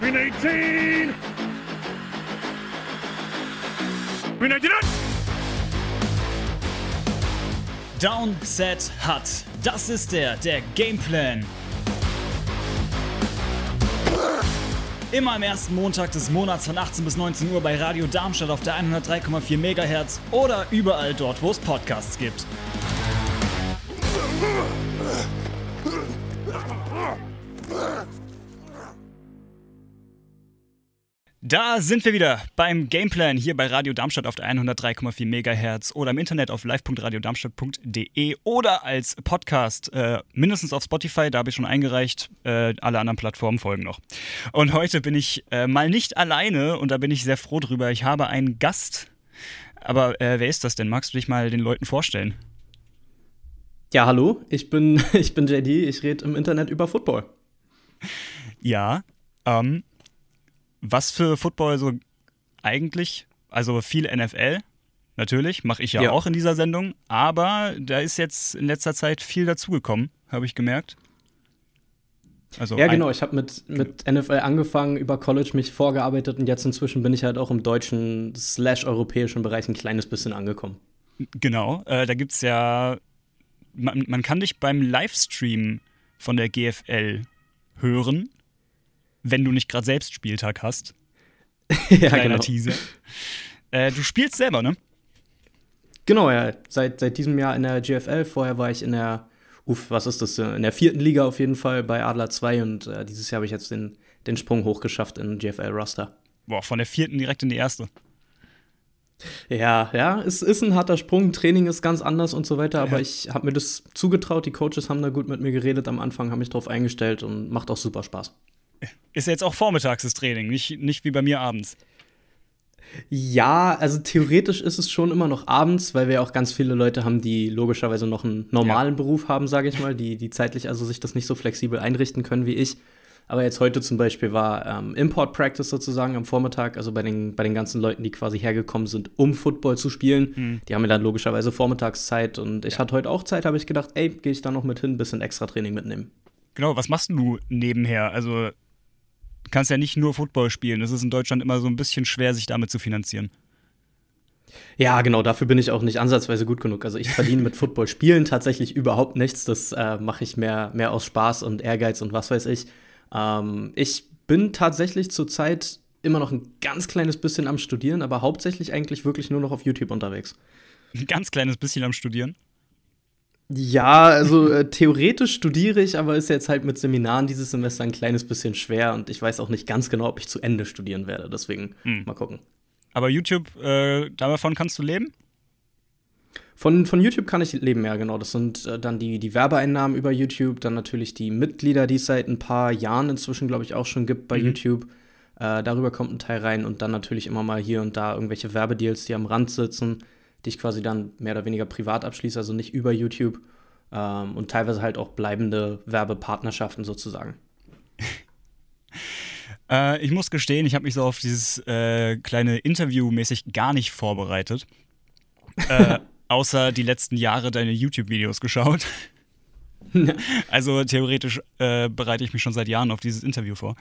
Green 18! Green 99! Down, Set, Hut. Das ist der, der Gameplan. Immer am ersten Montag des Monats von 18 bis 19 Uhr bei Radio Darmstadt auf der 103,4 MHz oder überall dort, wo es Podcasts gibt. Da sind wir wieder beim Gameplan hier bei Radio Darmstadt auf der 103,4 MHz oder im Internet auf live.radiodarmstadt.de oder als Podcast, äh, mindestens auf Spotify, da habe ich schon eingereicht. Äh, alle anderen Plattformen folgen noch. Und heute bin ich äh, mal nicht alleine und da bin ich sehr froh drüber. Ich habe einen Gast. Aber äh, wer ist das denn? Magst du dich mal den Leuten vorstellen? Ja, hallo, ich bin, ich bin JD, ich rede im Internet über Football. Ja, ähm, was für Football so eigentlich? Also viel NFL, natürlich, mache ich ja, ja, auch in dieser Sendung, aber da ist jetzt in letzter Zeit viel dazugekommen, habe ich gemerkt. Also ja, genau, ich habe mit, mit NFL angefangen, über College mich vorgearbeitet und jetzt inzwischen bin ich halt auch im deutschen slash europäischen Bereich ein kleines bisschen angekommen. Genau, äh, da gibt es ja, man, man kann dich beim Livestream von der GFL hören wenn du nicht gerade selbst Spieltag hast. ja, Kleiner genau. Teaser. Äh, du spielst selber, ne? Genau, ja. Seit, seit diesem Jahr in der GFL. Vorher war ich in der, uff, was ist das? In der vierten Liga auf jeden Fall bei Adler 2 und äh, dieses Jahr habe ich jetzt den, den Sprung hochgeschafft in GFL-Roster. Boah, von der vierten direkt in die erste. Ja, ja, es ist ein harter Sprung. Training ist ganz anders und so weiter, aber ja. ich habe mir das zugetraut. Die Coaches haben da gut mit mir geredet am Anfang, haben mich drauf eingestellt und macht auch super Spaß. Ist ja jetzt auch vormittags das Training, nicht, nicht wie bei mir abends. Ja, also theoretisch ist es schon immer noch abends, weil wir auch ganz viele Leute haben, die logischerweise noch einen normalen ja. Beruf haben, sage ich mal, die, die zeitlich also sich das nicht so flexibel einrichten können wie ich. Aber jetzt heute zum Beispiel war ähm, Import Practice sozusagen am Vormittag, also bei den, bei den ganzen Leuten, die quasi hergekommen sind, um Football zu spielen. Mhm. Die haben mir dann logischerweise Vormittagszeit und ich ja. hatte heute auch Zeit, habe ich gedacht, ey, gehe ich da noch mit hin, ein bisschen extra Training mitnehmen. Genau, was machst du nebenher? Also kannst ja nicht nur Football spielen. Es ist in Deutschland immer so ein bisschen schwer, sich damit zu finanzieren. Ja, genau, dafür bin ich auch nicht ansatzweise gut genug. Also ich verdiene mit Football spielen tatsächlich überhaupt nichts. Das äh, mache ich mehr, mehr aus Spaß und Ehrgeiz und was weiß ich. Ähm, ich bin tatsächlich zurzeit immer noch ein ganz kleines bisschen am Studieren, aber hauptsächlich eigentlich wirklich nur noch auf YouTube unterwegs. Ein ganz kleines bisschen am Studieren? Ja, also äh, theoretisch studiere ich, aber ist jetzt halt mit Seminaren dieses Semester ein kleines bisschen schwer und ich weiß auch nicht ganz genau, ob ich zu Ende studieren werde. Deswegen hm. mal gucken. Aber YouTube, äh, davon kannst du leben? Von, von YouTube kann ich leben, ja, genau. Das sind äh, dann die, die Werbeeinnahmen über YouTube, dann natürlich die Mitglieder, die es seit ein paar Jahren inzwischen, glaube ich, auch schon gibt bei mhm. YouTube. Äh, darüber kommt ein Teil rein und dann natürlich immer mal hier und da irgendwelche Werbedeals, die am Rand sitzen die ich quasi dann mehr oder weniger privat abschließe, also nicht über YouTube. Ähm, und teilweise halt auch bleibende Werbepartnerschaften sozusagen. äh, ich muss gestehen, ich habe mich so auf dieses äh, kleine Interview mäßig gar nicht vorbereitet. Äh, außer die letzten Jahre deine YouTube-Videos geschaut. also theoretisch äh, bereite ich mich schon seit Jahren auf dieses Interview vor.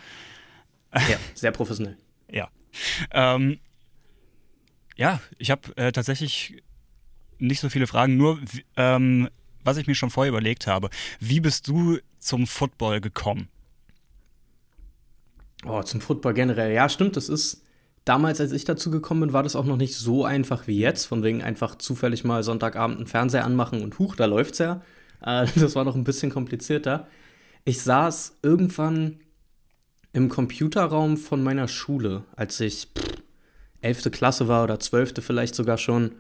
Ja, sehr professionell. ja. Ähm, ja, ich habe äh, tatsächlich nicht so viele Fragen, nur ähm, was ich mir schon vorher überlegt habe. Wie bist du zum Football gekommen? Oh, zum Football generell. Ja, stimmt, das ist. Damals, als ich dazu gekommen bin, war das auch noch nicht so einfach wie jetzt. Von wegen einfach zufällig mal Sonntagabend einen Fernseher anmachen und huch, da läuft's ja. Äh, das war noch ein bisschen komplizierter. Ich saß irgendwann im Computerraum von meiner Schule, als ich 11. Klasse war oder 12. vielleicht sogar schon.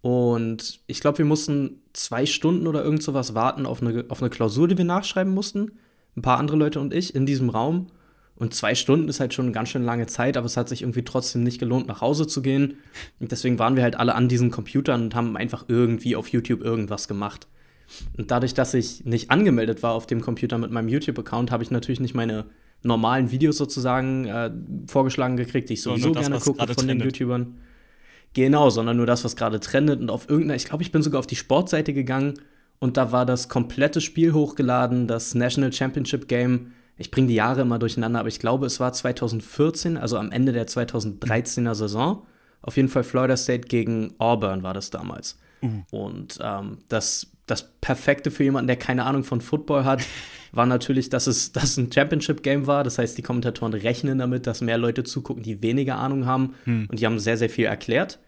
Und ich glaube, wir mussten zwei Stunden oder irgend sowas warten auf eine, auf eine Klausur, die wir nachschreiben mussten. Ein paar andere Leute und ich in diesem Raum. Und zwei Stunden ist halt schon eine ganz schön lange Zeit, aber es hat sich irgendwie trotzdem nicht gelohnt, nach Hause zu gehen. Und deswegen waren wir halt alle an diesen Computern und haben einfach irgendwie auf YouTube irgendwas gemacht. Und dadurch, dass ich nicht angemeldet war auf dem Computer mit meinem YouTube-Account, habe ich natürlich nicht meine normalen Videos sozusagen äh, vorgeschlagen gekriegt, die ich sowieso das, gerne gucke von den YouTubern. Genau, sondern nur das, was gerade trendet. Und auf irgendeiner, ich glaube, ich bin sogar auf die Sportseite gegangen und da war das komplette Spiel hochgeladen, das National Championship Game ich bringe die Jahre immer durcheinander, aber ich glaube, es war 2014, also am Ende der 2013er Saison. Auf jeden Fall Florida State gegen Auburn war das damals. Uh. Und ähm, das, das Perfekte für jemanden, der keine Ahnung von Football hat, war natürlich, dass es, dass ein Championship-Game war. Das heißt, die Kommentatoren rechnen damit, dass mehr Leute zugucken, die weniger Ahnung haben. Hm. Und die haben sehr, sehr viel erklärt.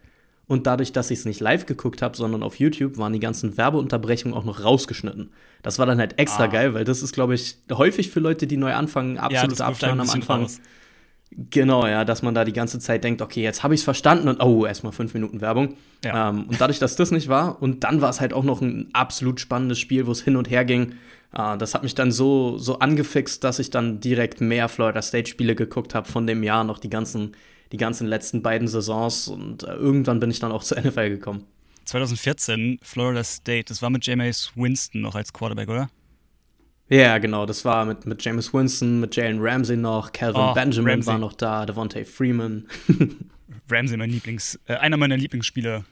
Und dadurch, dass ich es nicht live geguckt habe, sondern auf YouTube, waren die ganzen Werbeunterbrechungen auch noch rausgeschnitten. Das war dann halt extra ah. geil, weil das ist, glaube ich, häufig für Leute, die neu anfangen, absolut ja, abschauen am Anfang. Raus. Genau, ja, dass man da die ganze Zeit denkt, okay, jetzt habe ich es verstanden und oh, erstmal fünf Minuten Werbung. Ja. Ähm, und dadurch, dass das nicht war, und dann war es halt auch noch ein absolut spannendes Spiel, wo es hin und her ging. Äh, das hat mich dann so, so angefixt, dass ich dann direkt mehr Florida State-Spiele geguckt habe von dem Jahr, noch die ganzen die ganzen letzten beiden Saisons und äh, irgendwann bin ich dann auch zur NFL gekommen. 2014, Florida State, das war mit Jameis Winston noch als Quarterback, oder? Ja, genau, das war mit, mit James Winston, mit Jalen Ramsey noch, Calvin oh, Benjamin Ramsey. war noch da, Devontae Freeman. Ramsey, mein Lieblings, äh, einer meiner Lieblingsspieler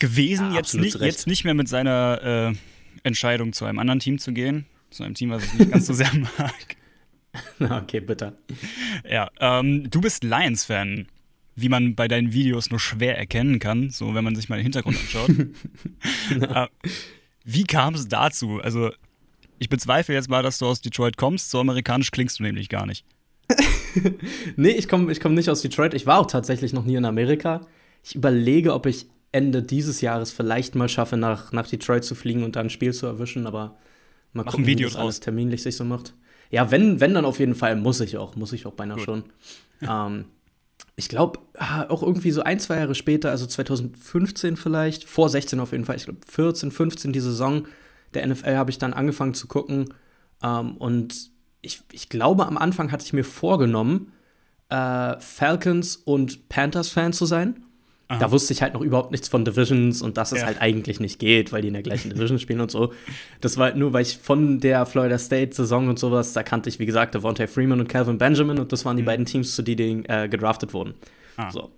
gewesen, ja, jetzt, nicht, jetzt nicht mehr mit seiner äh, Entscheidung zu einem anderen Team zu gehen, zu einem Team, was ich nicht ganz so sehr mag. okay, bitte. Ja, ähm, du bist Lions-Fan, wie man bei deinen Videos nur schwer erkennen kann, so wenn man sich mal den Hintergrund anschaut. äh, wie kam es dazu? Also, ich bezweifle jetzt mal, dass du aus Detroit kommst, so amerikanisch klingst du nämlich gar nicht. nee, ich komme ich komm nicht aus Detroit. Ich war auch tatsächlich noch nie in Amerika. Ich überlege, ob ich Ende dieses Jahres vielleicht mal schaffe, nach, nach Detroit zu fliegen und da ein Spiel zu erwischen, aber mal Mach gucken, wie das alles terminlich sich so macht. Ja, wenn, wenn dann auf jeden Fall, muss ich auch, muss ich auch beinahe Gut. schon. ähm, ich glaube, ah, auch irgendwie so ein, zwei Jahre später, also 2015 vielleicht, vor 16 auf jeden Fall, ich glaube 14, 15 die Saison der NFL habe ich dann angefangen zu gucken. Ähm, und ich, ich glaube, am Anfang hatte ich mir vorgenommen, äh, Falcons und Panthers-Fan zu sein. Aha. Da wusste ich halt noch überhaupt nichts von Divisions und dass es ja. halt eigentlich nicht geht, weil die in der gleichen Division spielen und so. Das war halt nur, weil ich von der Florida State-Saison und sowas, da kannte ich, wie gesagt, Devontae Freeman und Calvin Benjamin und das waren die mhm. beiden Teams, zu denen äh, gedraftet wurden. Ah. So.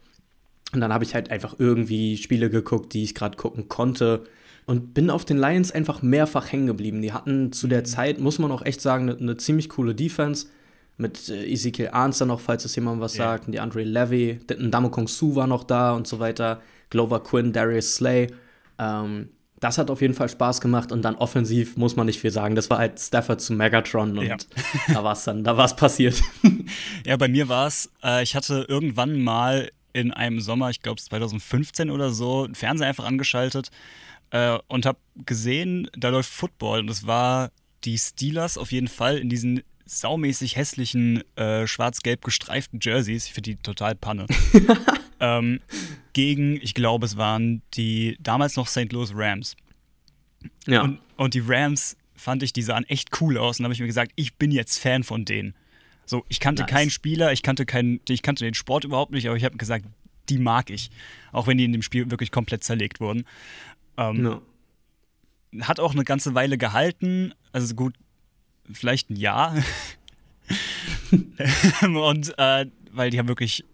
Und dann habe ich halt einfach irgendwie Spiele geguckt, die ich gerade gucken konnte und bin auf den Lions einfach mehrfach hängen geblieben. Die hatten zu der mhm. Zeit, muss man auch echt sagen, eine, eine ziemlich coole Defense mit äh, Ezekiel Arnster noch, falls es jemand was yeah. sagt, und die Andre Levy, Ndamo Kong Su war noch da und so weiter, Glover Quinn, Darius Slay. Ähm, das hat auf jeden Fall Spaß gemacht und dann offensiv muss man nicht viel sagen. Das war halt Stafford zu Megatron und ja. da war es dann, da war es passiert. ja, bei mir war es, äh, ich hatte irgendwann mal in einem Sommer, ich glaube 2015 oder so, einen Fernseher einfach angeschaltet äh, und habe gesehen, da läuft Football und es war die Steelers auf jeden Fall in diesen saumäßig hässlichen, äh, schwarz-gelb gestreiften Jerseys. Ich finde die total Panne. ähm, gegen, ich glaube, es waren die damals noch St. Louis Rams. Ja. Und, und die Rams fand ich, die sahen echt cool aus. Und habe ich mir gesagt, ich bin jetzt Fan von denen. So, ich kannte nice. keinen Spieler, ich kannte keinen, ich kannte den Sport überhaupt nicht, aber ich habe gesagt, die mag ich. Auch wenn die in dem Spiel wirklich komplett zerlegt wurden. Ähm, no. Hat auch eine ganze Weile gehalten. Also gut, vielleicht ein Jahr. und äh, weil die haben wirklich,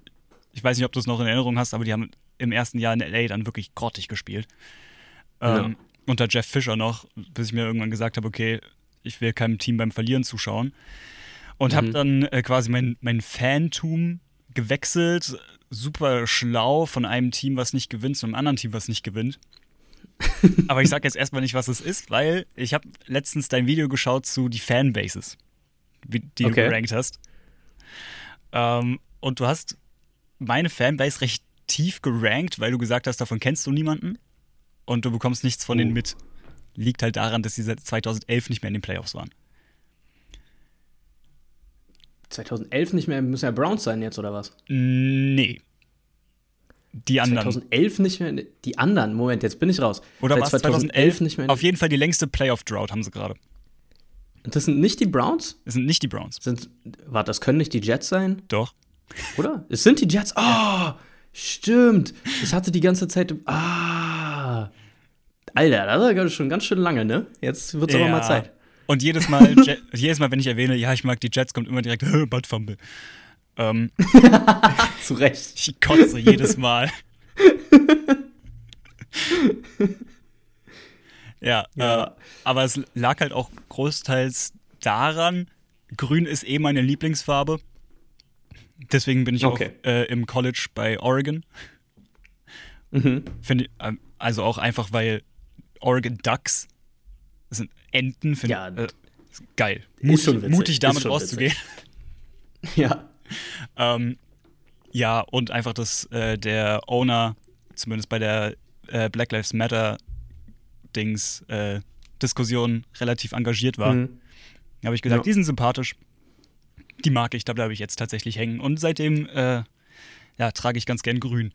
ich weiß nicht, ob du es noch in Erinnerung hast, aber die haben im ersten Jahr in LA dann wirklich grottig gespielt. Ähm, ja. Unter Jeff Fisher noch, bis ich mir irgendwann gesagt habe, okay, ich will keinem Team beim Verlieren zuschauen. Und mhm. habe dann äh, quasi mein, mein Fantum gewechselt, super schlau von einem Team, was nicht gewinnt, zu einem anderen Team, was nicht gewinnt. Aber ich sag jetzt erstmal nicht, was es ist, weil ich habe letztens dein Video geschaut zu die Fanbases, die okay. du gerankt hast. Ähm, und du hast meine Fanbase recht tief gerankt, weil du gesagt hast, davon kennst du niemanden und du bekommst nichts von uh. denen mit. Liegt halt daran, dass sie seit 2011 nicht mehr in den Playoffs waren. 2011 nicht mehr, müssen ja Browns sein jetzt, oder was? Nee, die anderen. 2011 nicht mehr, die anderen, Moment, jetzt bin ich raus. Oder war 2011, 2011 nicht mehr? Auf jeden Fall die längste Playoff-Drought haben sie gerade. Das sind nicht die Browns? Das sind nicht die Browns. Sind, warte, das können nicht die Jets sein? Doch. Oder? Es sind die Jets. Oh, stimmt. Ich hatte die ganze Zeit. Ah. Alter, das ist schon ganz schön lange, ne? Jetzt wird es ja. aber mal Zeit. Und jedes Mal, jedes Mal, wenn ich erwähne, ja, ich mag die Jets, kommt immer direkt, Bud Fumble. Ähm, Zu Recht. Ich kotze jedes Mal. ja, ja. Äh, aber es lag halt auch großteils daran, grün ist eh meine Lieblingsfarbe. Deswegen bin ich Okay. auch äh, im College bei Oregon. Mhm. Finde ähm, also auch einfach, weil Oregon Ducks sind Enten, finde Ja, ich ist geil. Mutig, mutig damit rauszugehen. Ja. Ähm, ja, und einfach, dass äh, der Owner, zumindest bei der äh, Black Lives Matter Dings, äh, Diskussion relativ engagiert war. Mhm. Da habe ich gesagt, Ja. die sind sympathisch. Die mag ich, da bleibe ich jetzt tatsächlich hängen. Und seitdem äh, ja, trage ich ganz gern grün.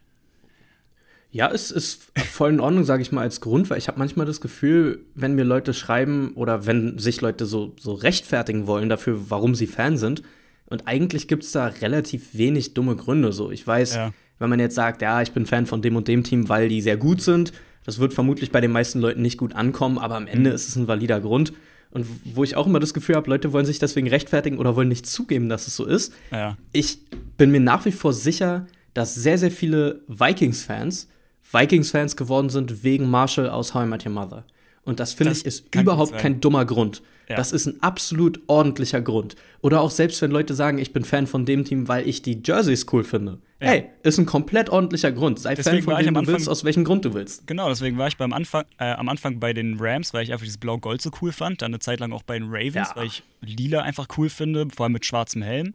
Ja, es ist voll in Ordnung, sage ich mal, als Grund, weil ich habe manchmal das Gefühl, wenn mir Leute schreiben oder wenn sich Leute so, so rechtfertigen wollen dafür, warum sie Fan sind. Und eigentlich gibt es da relativ wenig dumme Gründe. So, ich weiß, Ja. wenn man jetzt sagt, ja, ich bin Fan von dem und dem Team, weil die sehr gut sind, das wird vermutlich bei den meisten Leuten nicht gut ankommen, aber am Ende ist es ein valider Grund. Und wo ich auch immer das Gefühl habe, Leute wollen sich deswegen rechtfertigen oder wollen nicht zugeben, dass es so ist. Ja, Ich bin mir nach wie vor sicher, dass sehr, sehr viele Vikings-Fans Vikings-Fans geworden sind wegen Marshall aus How I Met Your Mother. Und das finde ich ist überhaupt sein. kein dummer Grund. Ja. Das ist ein absolut ordentlicher Grund. Oder auch selbst wenn Leute sagen, ich bin Fan von dem Team, weil ich die Jerseys cool finde. Ja. Hey, ist ein komplett ordentlicher Grund. Sei Deswegen Fan von dem am du willst, Anfang- aus welchem Grund du willst. genau, deswegen war ich beim Anfang, äh, am Anfang bei den Rams, weil ich einfach dieses Blau-Gold so cool fand. Dann eine Zeit lang auch bei den Ravens, Ja. weil ich Lila einfach cool finde, vor allem mit schwarzem Helm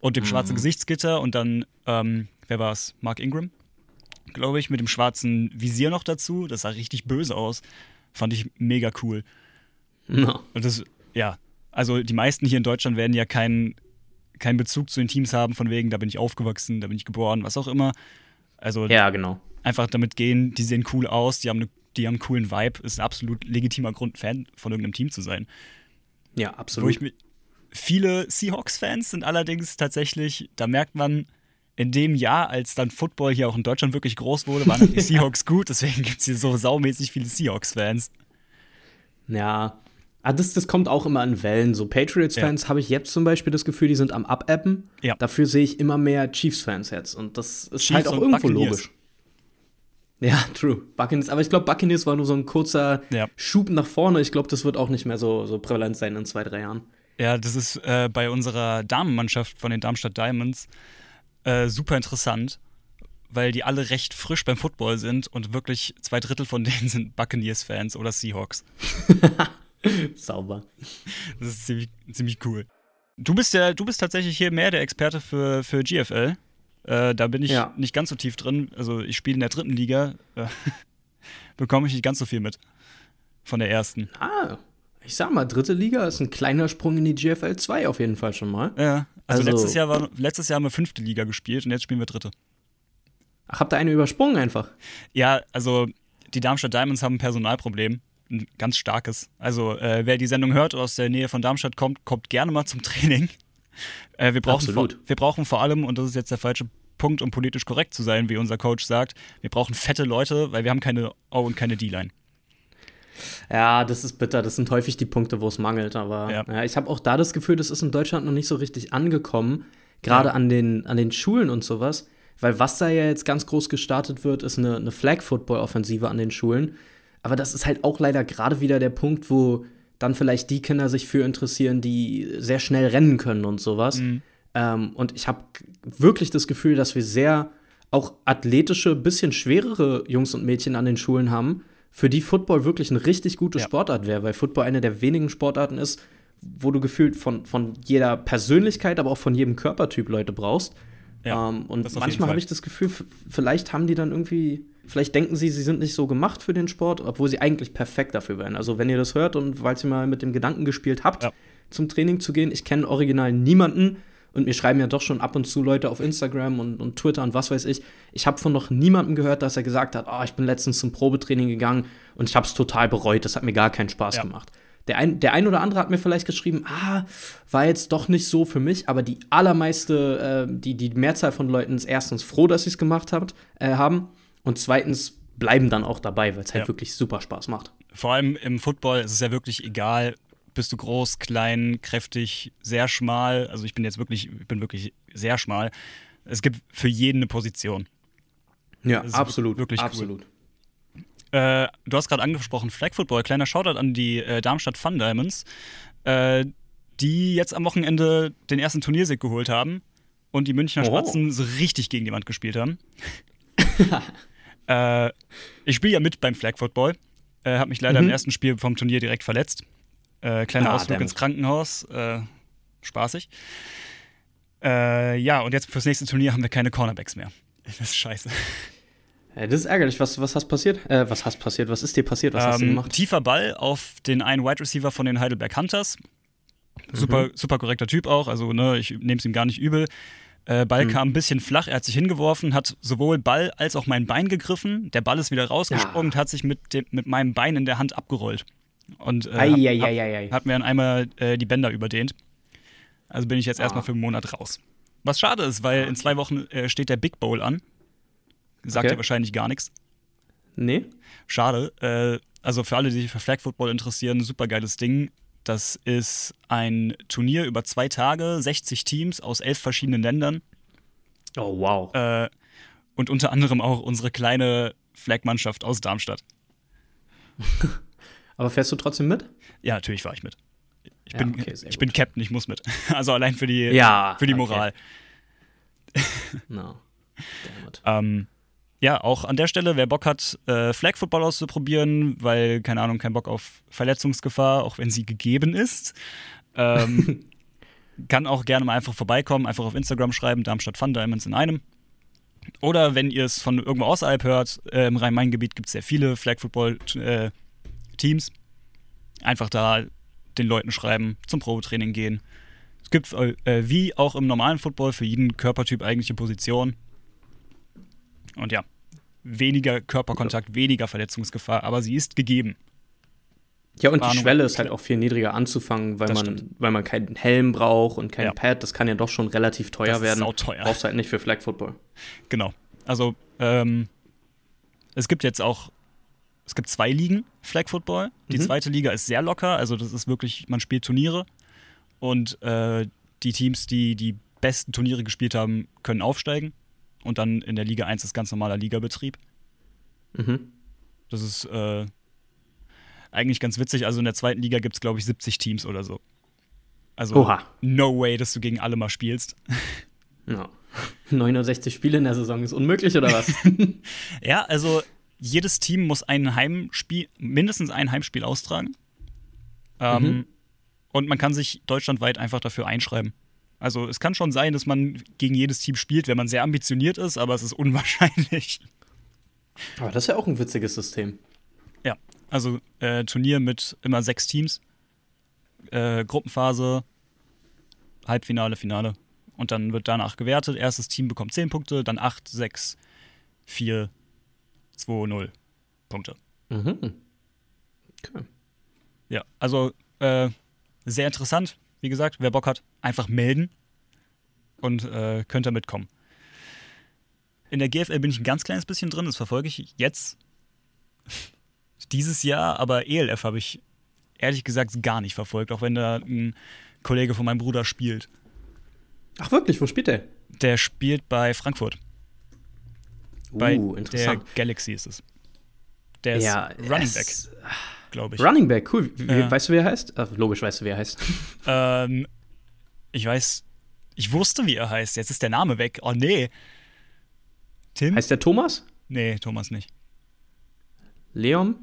und dem Mhm. schwarzen Gesichtsgitter. Und dann, ähm, wer war es? Mark Ingram, glaube ich, mit dem schwarzen Visier noch dazu. Das sah richtig böse aus. Fand ich mega cool. No. Und das, ja, also die meisten hier in Deutschland werden ja keinen keinen Bezug zu den Teams haben, von wegen, da bin ich aufgewachsen, da bin ich geboren, was auch immer. Also Ja, genau. einfach damit gehen, die sehen cool aus, die haben, ne, die haben einen coolen Vibe, ist ein absolut legitimer Grund, Fan von irgendeinem Team zu sein. Ja, absolut. ich mi- viele Seahawks-Fans sind allerdings tatsächlich, da merkt man, in dem Jahr, als dann Football hier auch in Deutschland wirklich groß wurde, waren die Seahawks gut, deswegen gibt es hier so saumäßig viele Seahawks-Fans. Ja. Ah, das, das kommt auch immer an Wellen. So Patriots-Fans habe ich jetzt zum Beispiel das Gefühl, die sind am Abappen. Ja. Dafür sehe ich immer mehr Chiefs-Fans jetzt. Und das ist Chiefs halt auch irgendwo Buccaneers. logisch. Ja, true. Buccaneers, aber ich glaube, Buccaneers war nur so ein kurzer Ja. Schub nach vorne. Ich glaube, das wird auch nicht mehr so, so prävalent sein in zwei, drei Jahren. Ja, das ist äh, bei unserer Damenmannschaft von den Darmstadt Diamonds äh, super interessant, weil die alle recht frisch beim Football sind und wirklich zwei Drittel von denen sind Buccaneers-Fans oder Seahawks. Sauber. Das ist ziemlich, ziemlich cool. Du bist ja, du bist tatsächlich hier mehr der Experte für, für GFL. Äh, da bin ich Ja. nicht ganz so tief drin. Also ich spiele in der dritten Liga. Äh, bekomme ich nicht ganz so viel mit. Von der ersten. Ah, ich sag mal, dritte Liga ist ein kleiner Sprung in die GFL 2 auf jeden Fall schon mal. Ja. Also, Also- letztes, Jahr war, letztes Jahr haben wir fünfte Liga gespielt und jetzt spielen wir dritte. Ach, habt ihr eine übersprungen einfach? Ja, also die Darmstadt Diamonds haben ein Personalproblem. Ein ganz starkes. Also, äh, wer die Sendung hört oder aus der Nähe von Darmstadt kommt, kommt gerne mal zum Training. Äh, wir, brauchen vor, Absolut. wir brauchen vor allem, und das ist jetzt der falsche Punkt, um politisch korrekt zu sein, wie unser Coach sagt, wir brauchen fette Leute, weil wir haben keine O und keine D-Line. Ja, das ist bitter. Das sind häufig die Punkte, wo es mangelt. Aber Ja. ja. ich habe auch da das Gefühl, das ist in Deutschland noch nicht so richtig angekommen. Gerade Ja. an, den, an den Schulen und sowas. Weil was da ja jetzt ganz groß gestartet wird, ist eine, eine Flag-Football-Offensive an den Schulen. Aber das ist halt auch leider gerade wieder der Punkt, wo dann vielleicht die Kinder sich für interessieren, die sehr schnell rennen können und sowas. Ähm, und ich habe wirklich das Gefühl, dass wir sehr auch athletische, bisschen schwerere Jungs und Mädchen an den Schulen haben, für die Football wirklich eine richtig gute Ja. Sportart wäre, weil Football eine der wenigen Sportarten ist, wo du gefühlt von, von jeder Persönlichkeit, aber auch von jedem Körpertyp Leute brauchst. Ja, ähm, und manchmal habe ich das Gefühl, vielleicht haben die dann irgendwie, vielleicht denken sie, sie sind nicht so gemacht für den Sport, obwohl sie eigentlich perfekt dafür wären. Also wenn ihr das hört und weil ihr mal mit dem Gedanken gespielt habt, Ja. zum Training zu gehen, ich kenne original niemanden und mir schreiben ja doch schon ab und zu Leute auf Instagram und, und Twitter und was weiß ich. Ich habe von noch niemandem gehört, dass er gesagt hat, oh, ich bin letztens zum Probetraining gegangen und ich habe es total bereut, das hat mir gar keinen Spaß Ja. gemacht. Der ein, der ein oder andere hat mir vielleicht geschrieben, ah, war jetzt doch nicht so für mich, aber die allermeiste, äh, die, die Mehrzahl von Leuten ist erstens froh, dass sie es gemacht habt, äh, haben und zweitens bleiben dann auch dabei, weil es halt Ja. wirklich super Spaß macht. Vor allem im Football ist es ja wirklich egal, bist du groß, klein, kräftig, sehr schmal. Also ich bin jetzt wirklich, ich bin wirklich sehr schmal. Es gibt für jeden eine Position. Ja, absolut, wirklich cool. absolut. Äh, du hast gerade angesprochen, Flag Football. Kleiner Shoutout an die äh, Darmstadt Fun Diamonds. Äh, die jetzt am Wochenende den ersten Turniersieg geholt haben und die Münchner Oh. Spatzen so richtig gegen die Wand gespielt haben. äh, ich spiele ja mit beim Flag Football. Äh, habe mich leider Mhm. im ersten Spiel vom Turnier direkt verletzt. Äh, kleiner Ah, Ausflug ins. Krankenhaus. Äh, spaßig. Äh, ja, und jetzt fürs nächste Turnier haben wir keine Cornerbacks mehr. Das ist scheiße. Ja, das ist ärgerlich. Was, was hast passiert? Äh, was hast passiert? Was ist dir passiert? Was hast du Ähm, gemacht? tiefer Ball auf den einen Wide Receiver von den Heidelberg Hunters. Mhm. Super, super korrekter Typ auch, also ne, ich nehme es ihm gar nicht übel. Äh, Mhm. Ball kam ein bisschen flach, er hat sich hingeworfen, hat sowohl Ball als auch mein Bein gegriffen. Der Ball ist wieder rausgesprungen, Ja. hat sich mit, dem, mit meinem Bein in der Hand abgerollt. Und äh, Ei, hab, ei, ei, hat mir dann einmal äh, die Bänder überdehnt. Also bin ich jetzt erstmal Ah. für einen Monat raus. Was schade ist, weil in zwei Wochen äh, steht der Big Bowl an. Sagt Okay. ja wahrscheinlich gar nichts. Nee? Schade. Äh, also für alle, die sich für Flag Football interessieren, super geiles Ding. Das ist ein Turnier über zwei Tage, 60 Teams aus elf verschiedenen Ländern Oh, wow. äh, und unter anderem auch unsere kleine Flag-Mannschaft aus Darmstadt. Aber fährst du trotzdem mit? Ja, natürlich fahre ich mit. Ich Ja, bin, okay, ich bin. Captain, ich muss mit. Also allein für die, Ja, für die okay. Moral. No. Damn it. Ähm, ja, auch an der Stelle, wer Bock hat, äh, Flag Football auszuprobieren, weil, keine Ahnung, kein Bock auf Verletzungsgefahr, auch wenn sie gegeben ist, ähm, kann auch gerne mal einfach vorbeikommen, einfach auf Instagram schreiben, Darmstadt Fun Diamonds in einem. Oder wenn ihr es von irgendwo außerhalb hört, äh, im Rhein-Main-Gebiet gibt es sehr viele Flag Football-Teams. Einfach da den Leuten schreiben, zum Probetraining gehen. Es gibt äh, wie auch im normalen Football für jeden Körpertyp eigentliche Position. Und ja, weniger Körperkontakt, weniger Verletzungsgefahr, aber sie ist gegeben. Ja, und die Warnung. Schwelle ist halt auch viel niedriger anzufangen, weil Das man, stimmt. weil man keinen Helm braucht und kein Ja. Pad. Das kann ja doch schon relativ teuer Das ist werden. sauteuer. Brauchst halt nicht für Flag Football. Genau. Also, ähm, es gibt jetzt auch, es gibt zwei Ligen Flag Football. Die Mhm. zweite Liga ist sehr locker, also das ist wirklich, man spielt Turniere und äh, die Teams, die die besten Turniere gespielt haben, können aufsteigen. Und dann in der Liga 1 ist ganz normaler Ligabetrieb. Mhm. Das ist äh, eigentlich ganz witzig. Also in der zweiten Liga gibt es, glaube ich, 70 Teams oder so. Also Oha. no way, dass du gegen alle mal spielst. Ja. 69 Spiele in der Saison ist unmöglich, oder was? Ja, also jedes Team muss ein Heimspiel, mindestens ein Heimspiel austragen. Ähm, Mhm. Und man kann sich deutschlandweit einfach dafür einschreiben. Also es kann schon sein, dass man gegen jedes Team spielt, wenn man sehr ambitioniert ist, aber es ist unwahrscheinlich. Aber das ist ja auch ein witziges System. Ja, also äh, Turnier mit immer sechs Teams, äh, Gruppenphase, Halbfinale, Finale. Und dann wird danach gewertet. Erstes Team bekommt 10 Punkte, dann 8, 6, 4, 2, 0 Punkte. Mhm. Okay. Ja, also äh, sehr interessant. Wie gesagt, wer Bock hat, einfach melden und äh, könnt da mitkommen. In der GFL bin ich ein ganz kleines bisschen drin, das verfolge ich jetzt dieses Jahr, aber ELF habe ich ehrlich gesagt gar nicht verfolgt, auch wenn da ein Kollege von meinem Bruder spielt. Ach wirklich, wo spielt der? Der spielt bei Frankfurt. Bei Uh, der interessant. Galaxy ist es. Der ist ja, Running Back, glaube ich. Running Back, cool. Wie, Ja. Weißt du, wer er heißt? Ach, logisch weißt du, wer er heißt. Ähm, ich weiß, ich wusste, wie er heißt. Jetzt ist der Name weg. Oh nee. Tim? heißt der Thomas? nee, Thomas nicht. Leon?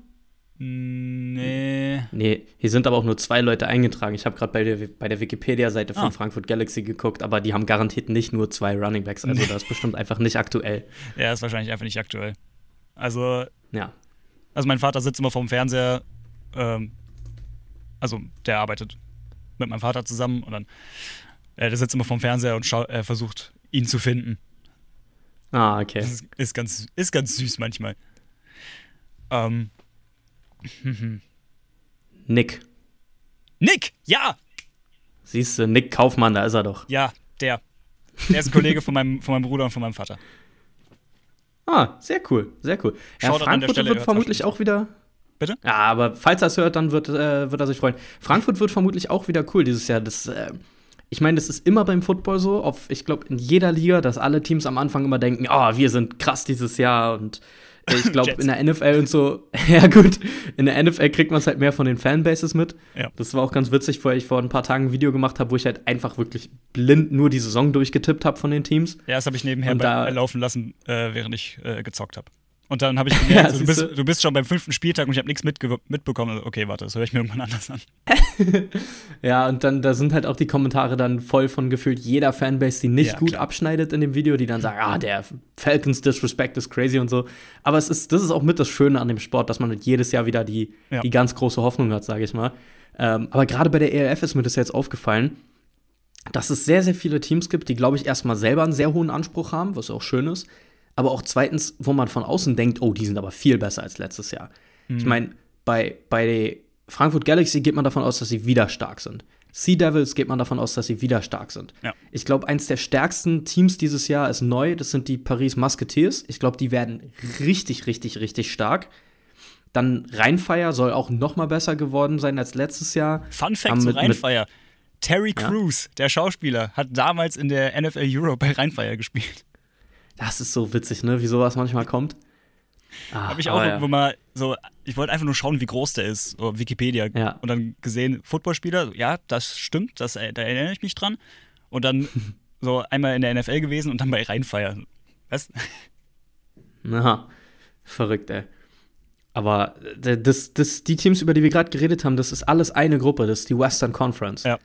Nee. Nee, hier sind aber auch nur zwei Leute eingetragen. Ich habe gerade bei der, bei der Wikipedia-Seite von Ah. Frankfurt Galaxy geguckt, aber die haben garantiert nicht nur zwei Running Backs. Also das ist bestimmt einfach nicht aktuell. Er ist wahrscheinlich einfach nicht aktuell. Also, Ja. also mein Vater sitzt immer vorm Fernseher. Ähm, also, der arbeitet mit meinem Vater zusammen und dann äh, der sitzt immer vorm Fernseher und äh, versucht, ihn zu finden. Ah, okay. Ist, ist, ganz, ist ganz süß manchmal. Ähm, Nick. Nick! Ja! Siehst du, Nick Kaufmann, da ist er doch. Ja, der. Der ist ein Kollege von meinem, von meinem Bruder und von meinem Vater. Ah, sehr cool, sehr cool. Ja, Frankfurt Stelle, wird er vermutlich auch wieder. Bitte? Ja, aber falls er es hört, dann wird, äh, wird er sich freuen. Frankfurt wird vermutlich auch wieder cool dieses Jahr. Das, äh, ich meine, das ist immer beim Football so, auf, ich glaube, in jeder Liga, dass alle Teams am Anfang immer denken, ah, wir sind krass dieses Jahr und Ich glaube, in der NFL und so, ja gut, in der NFL kriegt man es halt mehr von den Fanbases mit. Ja. Das war auch ganz witzig, weil ich vor ein paar Tagen ein Video gemacht habe, wo ich halt einfach wirklich blind nur die Saison durchgetippt habe von den Teams. Ja, das habe ich nebenher da- laufen lassen, äh, während ich äh, gezockt habe. Und dann habe ich gemerkt, Ja, so, du, bist, du bist schon beim fünften Spieltag und ich habe nichts mitbekommen. Also, okay, warte, das höre ich mir irgendwann anders an. Ja, und dann, da sind halt auch die Kommentare dann voll von gefühlt jeder Fanbase, die nicht Ja, gut klar. abschneidet in dem Video, die dann sagen, ah, der Falcons Disrespect ist crazy und so. Aber es ist, das ist auch mit das Schöne an dem Sport, dass man halt jedes Jahr wieder die, Ja. die ganz große Hoffnung hat, sage ich mal. Ähm, aber gerade bei der ELF ist mir das jetzt aufgefallen, dass es sehr, sehr viele Teams gibt, die, glaube ich, erstmal selber einen sehr hohen Anspruch haben, was auch schön ist. Aber auch zweitens, wo man von außen denkt, oh, die sind aber viel besser als letztes Jahr. Ich meine, bei, bei Frankfurt Galaxy geht man davon aus, dass sie wieder stark sind. Sea Devils geht man davon aus, dass sie wieder stark sind. Ja. Ich glaube, eins der stärksten Teams dieses Jahr ist neu. Das sind die Paris Musketeers. Ich glaube, die werden richtig, richtig, richtig stark. Dann Rheinfire soll auch noch mal besser geworden sein als letztes Jahr. Fun Fact zu Rheinfeier. Terry Ja? Crews, der Schauspieler, hat damals in der NFL Euro bei Rheinfeier gespielt. Das ist so witzig, ne? Wie sowas manchmal kommt. Ah, Habe ich auch ja. irgendwo mal so, ich wollte einfach nur schauen, wie groß der ist, so Wikipedia. Ja. Und dann gesehen, Footballspieler, ja, das stimmt, das, äh, da erinnere ich mich dran. Und dann so einmal in der NFL gewesen und dann bei Rheinfeier. Was? Aha, verrückt, ey. Aber äh, das, das, die Teams, über die wir gerade geredet haben, das ist alles eine Gruppe, das ist die Western Conference. Ja.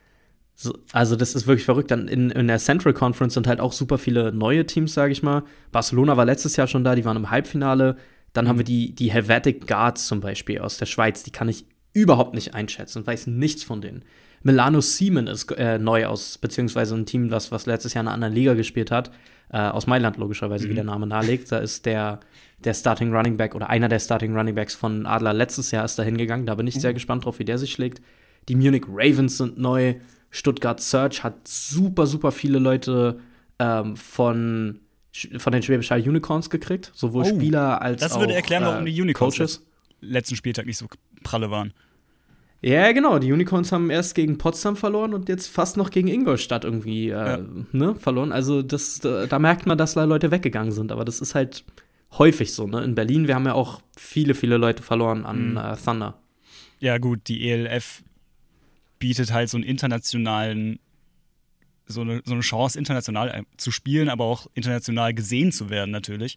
So, also das ist wirklich verrückt. Dann in, in der Central Conference sind halt auch super viele neue Teams, sage ich mal. Barcelona war letztes Jahr schon da, die waren im Halbfinale. Dann haben wir die, die Helvetic Guards zum Beispiel aus der Schweiz, die kann ich überhaupt nicht einschätzen, weiß nichts von denen. Milano Siemen ist äh, neu aus, beziehungsweise ein Team, was, was letztes Jahr in einer anderen Liga gespielt hat, äh, aus Mailand logischerweise, wie der Name nahelegt. Da ist der, der Starting Running Back oder einer der Starting Running Backs von Adler letztes Jahr ist da hingegangen. Da bin ich sehr gespannt drauf, wie der sich schlägt. Die Munich Ravens sind neu. Stuttgart Search hat super, super viele Leute ähm, von, von den Schwäbisch Hall Unicorns gekriegt. Sowohl Oh, Spieler als Das auch würde erklären, warum äh, die Unicorns Coaches. letzten Spieltag nicht so pralle waren. Ja, genau. Die Unicorns haben erst gegen Potsdam verloren und jetzt fast noch gegen Ingolstadt irgendwie äh, Ja. ne, verloren. Also das, da, da merkt man, dass da Leute weggegangen sind. Aber das ist halt häufig so. Ne? In Berlin, wir haben ja auch viele, viele Leute verloren an Mhm. äh, Thunder. Ja, gut, die ELF bietet halt so einen internationalen, so eine, so eine Chance, international äh, zu spielen, aber auch international gesehen zu werden, natürlich.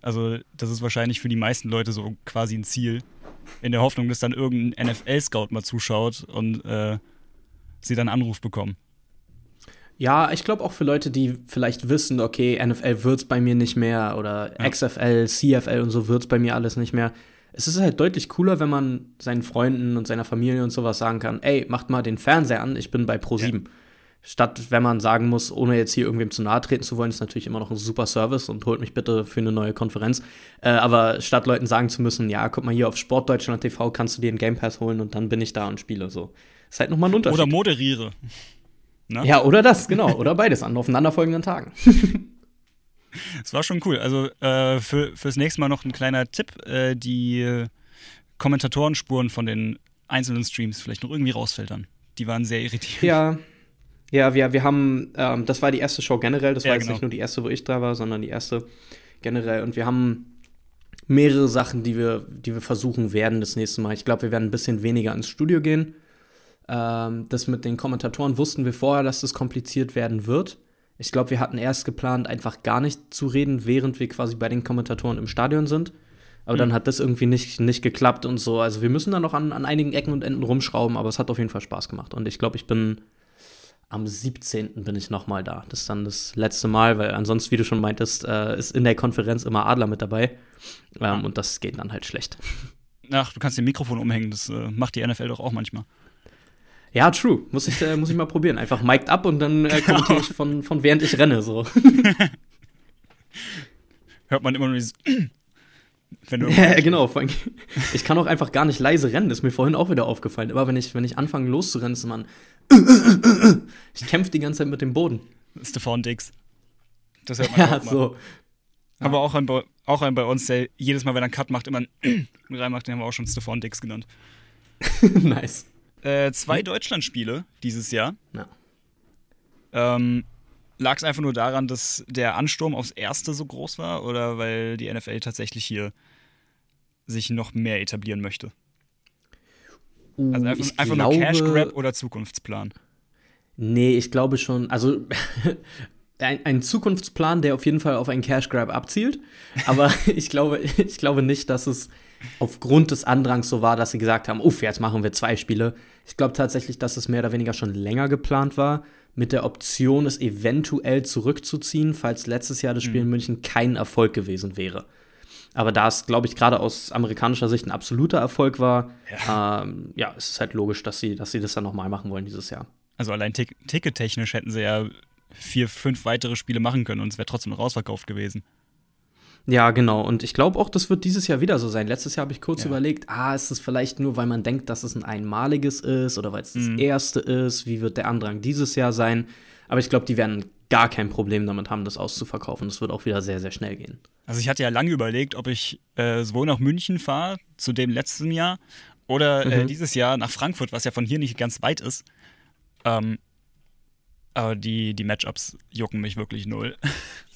Also, das ist wahrscheinlich für die meisten Leute so quasi ein Ziel. In der Hoffnung, dass dann irgendein NFL-Scout mal zuschaut und äh, sie dann einen Anruf bekommen. Ja, ich glaube auch für Leute, die vielleicht wissen, okay, NFL wird's bei mir nicht mehr oder Ja. XFL, CFL und so wird's bei mir alles nicht mehr. Es ist halt deutlich cooler, wenn man seinen Freunden und seiner Familie und sowas sagen kann, ey, macht mal den Fernseher an, ich bin bei Pro7. Statt wenn man sagen muss, ohne jetzt hier irgendwem zu nahe treten zu wollen, ist natürlich immer noch ein super Service und holt mich bitte für eine neue Konferenz. Äh, aber statt Leuten sagen zu müssen, ja, guck mal hier auf Sportdeutschland TV, kannst du dir einen Game Pass holen und dann bin ich da und spiele so. Ist halt nochmal ein Unterschied. Oder moderiere. Ne? ja, oder das, genau. Oder beides an aufeinanderfolgenden Tagen. Es war schon cool. Also äh, für, fürs nächste Mal noch ein kleiner Tipp: äh, die Kommentatorenspuren von den einzelnen Streams vielleicht noch irgendwie rausfiltern. Die waren sehr irritierend. Ja, ja, wir, wir haben, ähm, das war die erste Show generell, das Ja, war jetzt genau. nicht nur die erste, wo ich da war, sondern die erste generell. Und wir haben mehrere Sachen, die wir, die wir versuchen werden das nächste Mal. Ich glaube, wir werden ein bisschen weniger ins Studio gehen. Ähm, das mit den Kommentatoren wussten wir vorher, dass das kompliziert werden wird. Ich glaube, wir hatten erst geplant, einfach gar nicht zu reden, während wir quasi bei den Kommentatoren im Stadion sind. Aber dann hat das irgendwie nicht, nicht geklappt und so. Also wir müssen da noch an, an einigen Ecken und Enden rumschrauben, aber es hat auf jeden Fall Spaß gemacht. Und ich glaube, ich bin am 17. bin ich noch mal da. Das ist dann das letzte Mal, weil ansonsten, wie du schon meintest, äh, ist in der Konferenz immer Adler mit dabei. Ähm, Und das geht dann halt schlecht. Ach, du kannst den Mikrofon umhängen, das äh, macht die NFL doch auch manchmal. Ja, true. Muss ich, äh, muss ich mal probieren. Einfach mic'd up und dann äh, kommentiere ich von, von während ich renne. So. Hört man immer nur dieses. Wenn du ja, genau. Ich kann auch einfach gar nicht leise rennen. Das ist mir vorhin auch wieder aufgefallen. Immer wenn ich, wenn ich anfange loszurennen, ist man. Ich kämpfe die ganze Zeit mit dem Boden. Stefan Dix. Das hört man Ja, auch mal. so. Aber auch ein, bei- auch ein bei uns, der jedes Mal, wenn er einen Cut macht, immer einen reinmacht, den haben wir auch schon Stefan Dix genannt. nice. Äh, zwei Deutschlandspiele dieses Jahr. Ja. Ähm, lag es einfach nur daran, dass der Ansturm aufs Erste so groß war oder weil die NFL tatsächlich hier sich noch mehr etablieren möchte? Uh, Also einfach, einfach glaube, nur Cash Grab oder Zukunftsplan? Nee, ich glaube schon, also ein, ein Zukunftsplan, der auf jeden Fall auf einen Cash Grab abzielt. Aber ich glaube, ich glaube nicht, dass es aufgrund des Andrangs so war, dass sie gesagt haben, uff, jetzt machen wir zwei Spiele. Ich glaube tatsächlich, dass es mehr oder weniger schon länger geplant war, mit der Option, es eventuell zurückzuziehen, falls letztes Jahr das Spiel in München kein Erfolg gewesen wäre. Aber da es, glaube ich, gerade aus amerikanischer Sicht ein absoluter Erfolg war, ja, ähm, ja es ist halt logisch, dass sie, dass sie das dann nochmal machen wollen dieses Jahr. Also allein tick tickettechnisch hätten sie ja vier, fünf weitere Spiele machen können und es wäre trotzdem noch ausverkauft gewesen. Ja, genau. Und ich glaube auch, das wird dieses Jahr wieder so sein. Letztes Jahr habe ich kurz Ja. überlegt, ah, ist es vielleicht nur, weil man denkt, dass es ein einmaliges ist oder weil es das Mhm. erste ist? Wie wird der Andrang dieses Jahr sein? Aber ich glaube, die werden gar kein Problem damit haben, das auszuverkaufen. Das wird auch wieder sehr, sehr schnell gehen. Also ich hatte ja lange überlegt, ob ich äh, sowohl nach München fahre, zu dem letzten Jahr, oder äh, Mhm. dieses Jahr nach Frankfurt, was ja von hier nicht ganz weit ist. Ähm, aber die, die Matchups jucken mich wirklich null.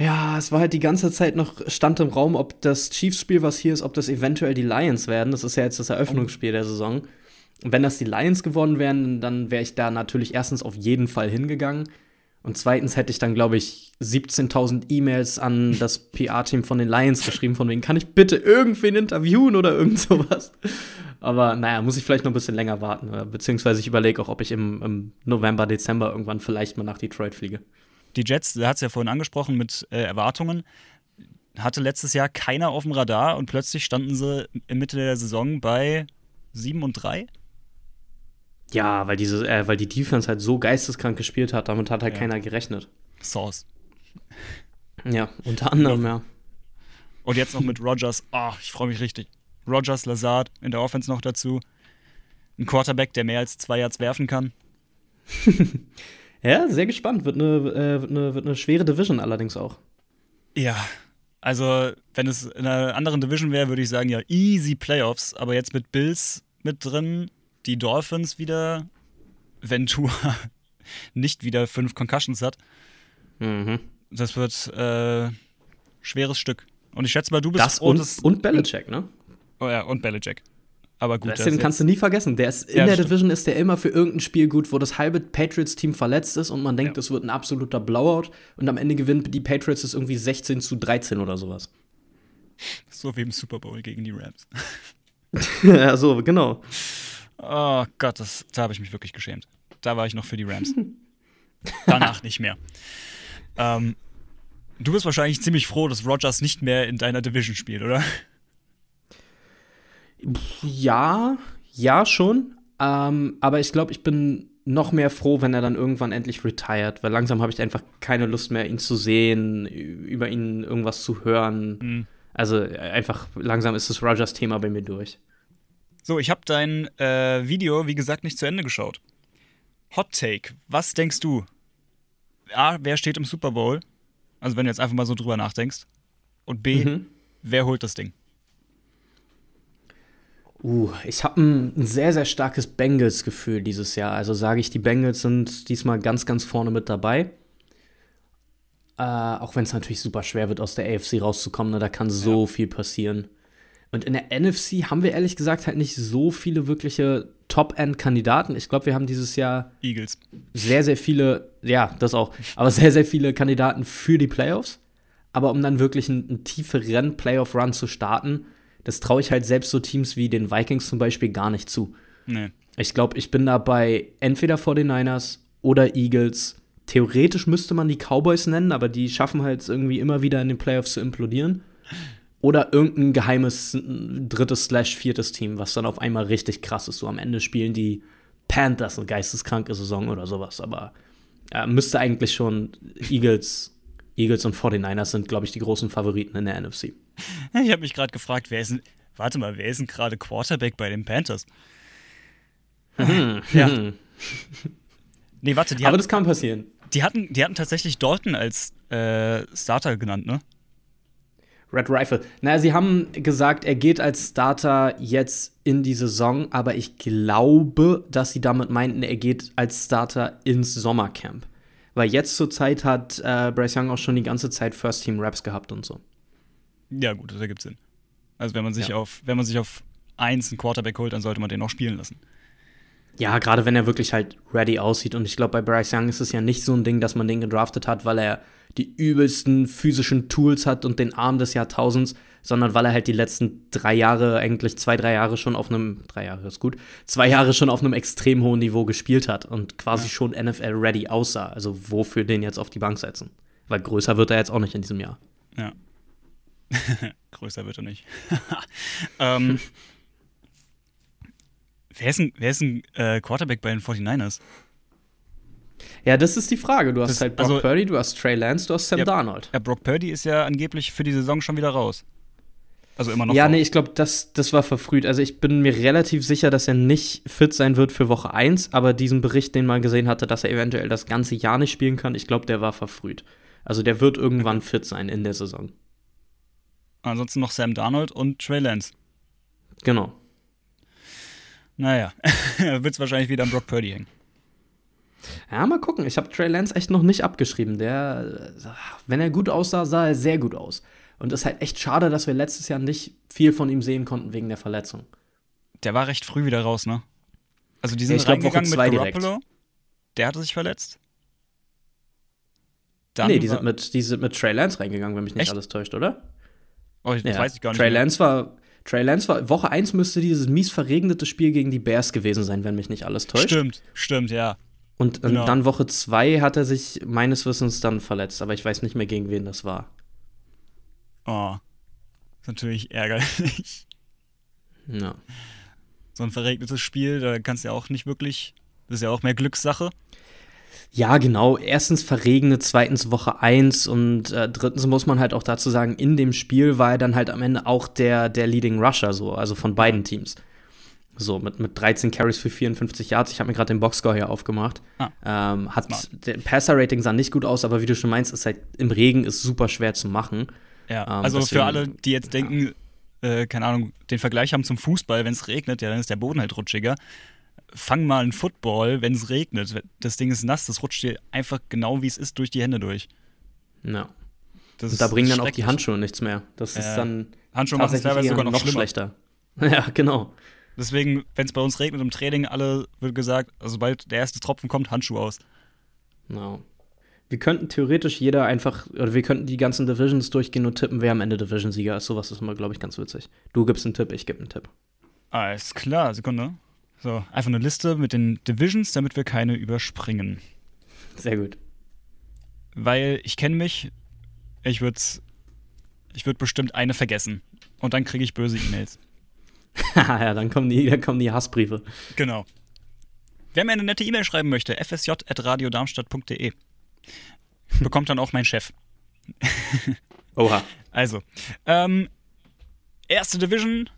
Ja, es war halt die ganze Zeit noch Stand im Raum, ob das Chiefs-Spiel, was hier ist, ob das eventuell die Lions werden. Das ist ja jetzt das Eröffnungsspiel der Saison. Und wenn das die Lions gewonnen wären, dann wäre ich da natürlich erstens auf jeden Fall hingegangen. Und zweitens hätte ich dann, glaube ich, 17.000 E-Mails an das PR-Team von den Lions geschrieben, von wegen, kann ich bitte irgendwen interviewen oder irgend sowas. Aber naja, muss ich vielleicht noch ein bisschen länger warten. oder- Beziehungsweise ich überlege auch, ob ich im, im November, Dezember irgendwann vielleicht mal nach Detroit fliege. Die Jets, der hat es ja vorhin angesprochen mit äh, Erwartungen, hatte letztes Jahr keiner auf dem Radar und plötzlich standen sie in Mitte der Saison bei 7 und 3. Ja, weil diese, äh, weil die Defense halt so geisteskrank gespielt hat, damit hat halt Ja. keiner gerechnet. Sauce. Ja, unter anderem, ja. Und jetzt noch mit Rogers. Ah, ich freue mich richtig. Rogers, Lazard in der Offense noch dazu. Ein Quarterback, der mehr als zwei Yards werfen kann. Ja, sehr gespannt. Wird eine, äh, wird eine, wird eine schwere Division allerdings auch. Ja, also wenn es in einer anderen Division wäre, würde ich sagen, ja, easy Playoffs. Aber jetzt mit Bills mit drin, die Dolphins wieder, wenn Tua nicht wieder fünf Concussions hat, Mhm. das wird äh, schweres Stück. Und ich schätze mal, du bist Das und, und Belichick, ne? Oh ja, und Belichick. Aber gut, Das kannst du nie vergessen. Der ist in Ja, der stimmt. Division ist der immer für irgendein Spiel gut, wo das halbe Patriots-Team verletzt ist und man denkt, Ja. das wird ein absoluter Blowout und am Ende gewinnen die Patriots es irgendwie 16 zu 13 oder sowas. so wie im Super Bowl gegen die Rams. ja, so, genau. Oh Gott, das, da habe ich mich wirklich geschämt. Da war ich noch für die Rams. Danach nicht mehr. Ähm, du bist wahrscheinlich ziemlich froh, dass Rogers nicht mehr in deiner Division spielt, oder? Ja, ja schon. Ähm, aber ich glaube, ich bin noch mehr froh, wenn er dann irgendwann endlich retired, weil langsam habe ich einfach keine Lust mehr, ihn zu sehen, über ihn irgendwas zu hören. Mhm. Also einfach langsam ist das Rogers-Thema bei mir durch. So, ich habe dein äh, Video, wie gesagt, nicht zu Ende geschaut. Hot Take, was denkst du? A, wer steht im Super Bowl? Also, wenn du jetzt einfach mal so drüber nachdenkst. Und B, Mhm. wer holt das Ding? Uh, ich habe ein, ein sehr, sehr starkes Bengals-Gefühl dieses Jahr. Also sage ich, die Bengals sind diesmal ganz, ganz vorne mit dabei. Äh, auch wenn es natürlich super schwer wird, aus der AFC rauszukommen. Ne? Da kann so viel passieren. Und in der NFC haben wir ehrlich gesagt halt nicht so viele wirkliche Top-End-Kandidaten. Ich glaube, wir haben dieses Jahr Eagles. sehr, sehr viele, ja, das auch, aber sehr, sehr viele Kandidaten für die Playoffs. Aber um dann wirklich einen, einen tieferen Playoff-Run zu starten, das traue ich halt selbst so Teams wie den Vikings zum Beispiel gar nicht zu. Nee. Ich glaube, ich bin da bei entweder 49ers oder Eagles. Theoretisch müsste man die Cowboys nennen, aber die schaffen halt irgendwie immer wieder in den Playoffs zu implodieren. Oder irgendein geheimes drittes slash viertes Team, was dann auf einmal richtig krass ist. So am Ende spielen die Panthers eine geisteskranke Saison oder sowas. Aber äh, müsste eigentlich schon Eagles, Eagles und 49ers sind, glaube ich, die großen Favoriten in der NFC. Ich habe mich gerade gefragt, wer ist denn. Warte mal, wer ist denn gerade Quarterback bei den Panthers? Ja. Nee, warte, die, Aber hatten, das kann passieren. die, hatten, die hatten tatsächlich Dalton als äh, Starter genannt, ne? Red Rifle. Naja, sie haben gesagt, er geht als Starter jetzt in die Saison, aber ich glaube, dass sie damit meinten, er geht als Starter ins Sommercamp. Weil jetzt zur Zeit hat äh, Bryce Young auch schon die ganze Zeit First Team Raps gehabt und so. Ja, gut, das ergibt Sinn. Also wenn man sich Ja. auf, wenn man sich auf eins einen Quarterback holt, dann sollte man den auch spielen lassen. Ja, gerade wenn er wirklich halt ready aussieht. Und ich glaube, bei Bryce Young ist es ja nicht so ein Ding, dass man den gedraftet hat, weil er die übelsten physischen Tools hat und den Arm des Jahrtausends, sondern weil er halt die letzten drei Jahre, eigentlich zwei, drei Jahre schon auf einem, drei Jahre ist gut, zwei Jahre schon auf einem extrem hohen Niveau gespielt hat und quasi Ja. schon NFL-ready aussah. Also wofür den jetzt auf die Bank setzen? Weil größer wird er jetzt auch nicht in diesem Jahr. Ja. Größer wird er nicht. ähm, wer ist ein, wer ist ein äh, Quarterback bei den 49ers? Ja, das ist die Frage. Du hast Das- halt Brock also- Purdy, du hast Trey Lance, du hast Sam Ja, Darnold. Ja, Brock Purdy ist ja angeblich für die Saison schon wieder raus. Also immer noch. Ja, raus. nee, ich glaube, das, das war verfrüht. Also ich bin mir relativ sicher, dass er nicht fit sein wird für Woche 1, aber diesen Bericht, den man gesehen hatte, dass er eventuell das ganze Jahr nicht spielen kann, ich glaube, der war verfrüht. Also der wird irgendwann fit sein in der Saison. Ansonsten noch Sam Darnold und Trey Lance. Genau. Naja, wird es wahrscheinlich wieder an Brock Purdy hängen. Ja, mal gucken. Ich habe Trey Lance echt noch nicht abgeschrieben. Der, wenn er gut aussah, sah er sehr gut aus. Und es ist halt echt schade, dass wir letztes Jahr nicht viel von ihm sehen konnten wegen der Verletzung. Der war recht früh wieder raus, ne? Also die sind ich glaub, Woche zwei mit direkt. Garoppolo. Der hatte sich verletzt. Dann nee, die sind, mit, die sind mit Trey Lance reingegangen, wenn mich nicht Echt? alles täuscht, oder? Oh, das Ja. weiß ich gar nicht. Trey. Lance war. Trey Lance war. Woche 1 müsste dieses mies verregnete Spiel gegen die Bears gewesen sein, wenn mich nicht alles täuscht. Stimmt, stimmt, ja. Und, und Genau. dann Woche 2 hat er sich meines Wissens dann verletzt, aber ich weiß nicht mehr, gegen wen das war. Oh. Ist natürlich ärgerlich. Ja. So ein verregnetes Spiel, da kannst du ja auch nicht wirklich. Das ist ja auch mehr Glückssache. Ja, genau. Erstens verregnet, zweitens Woche 1 und äh, drittens muss man halt auch dazu sagen, in dem Spiel war er dann halt am Ende auch der, der Leading Rusher, so, also von beiden Teams. So, mit, mit 13 Carries für 54 Yards. Ich habe mir gerade den Boxscore hier aufgemacht. Ah, ähm, hat der Passer-Rating sah nicht gut aus, aber wie du schon meinst, ist halt im Regen ist super schwer zu machen. Ja, Ähm, also deswegen- für alle, die jetzt denken, äh, keine Ahnung, den Vergleich haben zum Fußball, wenn es regnet, ja, dann ist der Boden halt rutschiger. Fang mal einen Football, wenn es regnet. Das Ding ist nass, das rutscht dir einfach genau wie es ist durch die Hände durch. Ja. Das Und da bringen dann auch die. Handschuhe nichts mehr. Das ist Ja. dann Handschuhe machen es teilweise sogar noch, schlimmer. schlechter. Ja, genau. Deswegen, wenn es bei uns regnet im Training, alle wird gesagt, also sobald der erste Tropfen kommt, Handschuhe aus. Genau. Wir könnten theoretisch jeder einfach, oder wir könnten die ganzen Divisions durchgehen und tippen, wer am Ende Division-Sieger ist. Sowas ist immer, glaube ich, ganz witzig. Du gibst einen Tipp, ich gebe einen Tipp. Alles klar, Sekunde. So, einfach eine Liste mit den Divisions, damit wir keine überspringen. Sehr gut. Weil ich kenne mich, ich würde ich würd bestimmt eine vergessen. Und dann kriege ich böse E-Mails. ja, dann kommen die, dann kommen die Hassbriefe. Genau. Wer mir eine nette E-Mail schreiben möchte, fsj.radiodarmstadt.de. Bekommt dann auch mein Chef. Oha. Also, ähm, erste Division.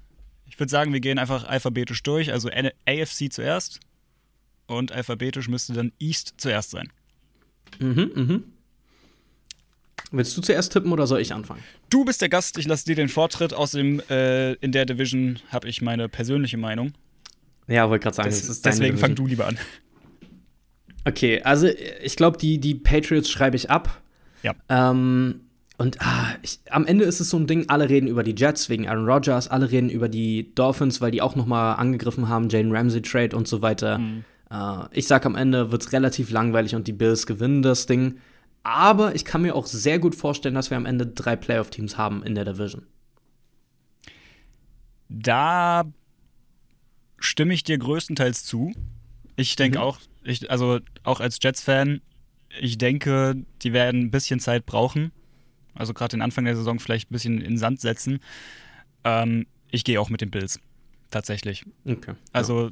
Ich würde sagen, wir gehen einfach alphabetisch durch. Also AFC zuerst. Und alphabetisch müsste dann East zuerst sein. Mhm, mhm. Willst du zuerst tippen oder soll ich anfangen? Du bist der Gast, ich lasse dir den Vortritt. Außerdem äh, in der Division habe ich meine persönliche Meinung. Ja, wollte gerade sagen, Des, das ist deswegen fang Division. du lieber an. Okay, also ich glaube, die, die Patriots schreibe ich ab. Ja. Ähm, und ah, ich, am Ende ist es so ein Ding, alle reden über die Jets wegen Aaron Rodgers, alle reden über die Dolphins, weil die auch noch mal angegriffen haben, Jane Ramsey Trade und so weiter. Äh, ich sag am Ende wird es relativ langweilig und die Bills gewinnen das Ding. Aber ich kann mir auch sehr gut vorstellen, dass wir am Ende drei Playoff-Teams haben in der Division. Da stimme ich dir größtenteils zu. Ich denke Mhm. auch, ich, also auch als Jets-Fan, ich denke, die werden ein bisschen Zeit brauchen. Also gerade den Anfang der Saison vielleicht ein bisschen in den Sand setzen. Ähm, ich gehe auch mit den Bills. Tatsächlich. Okay. Also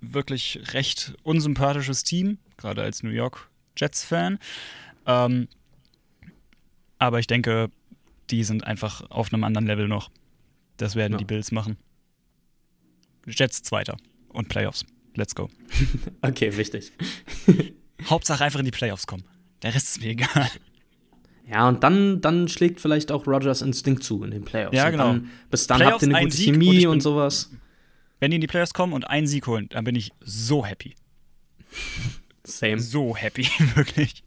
wirklich recht unsympathisches Team, gerade als New York Jets-Fan. Ähm, aber ich denke, die sind einfach auf einem anderen Level noch. Das werden Ja. die Bills machen. Jets Zweiter und Playoffs. Let's go. ja. okay, wichtig. Hauptsache einfach in die Playoffs kommen. Der Rest ist mir egal. Ja, und dann, dann schlägt vielleicht auch Rogers Instinkt zu in den Playoffs. Ja, Und genau. Dann, bis dann Playoffs, habt ihr eine ein gute Sieg und Chemie und, bin- sowas. Wenn die in die Playoffs kommen und einen Sieg holen, dann bin ich so happy. Same. So happy, wirklich.